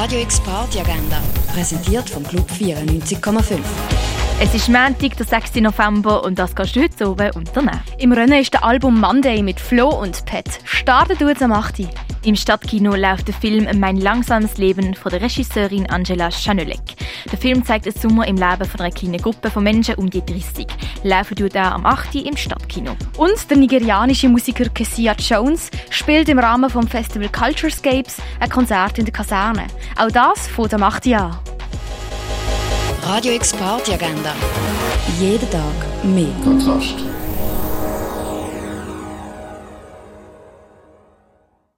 Radio X Party Agenda, präsentiert vom Club 94,5. Es ist Montag, der 6. November und das kannst du heute oben unternehmen. Im Rennen ist der Album Monday mit Flo und Pet. Startet jetzt am 8. Im Stadtkino läuft der Film Mein langsames Leben von der Regisseurin Angela Chanulek. Der Film zeigt den Sommer im Leben von einer kleinen Gruppe von Menschen um die 30. Laufen tut er am 8. im Stadtkino. Und der nigerianische Musiker Kessia Jones spielt im Rahmen vom Festival Culturescapes ein Konzert in der Kaserne. Auch das von am 8. an. Radio X Party Agenda. Jeden Tag mehr. Kontrast.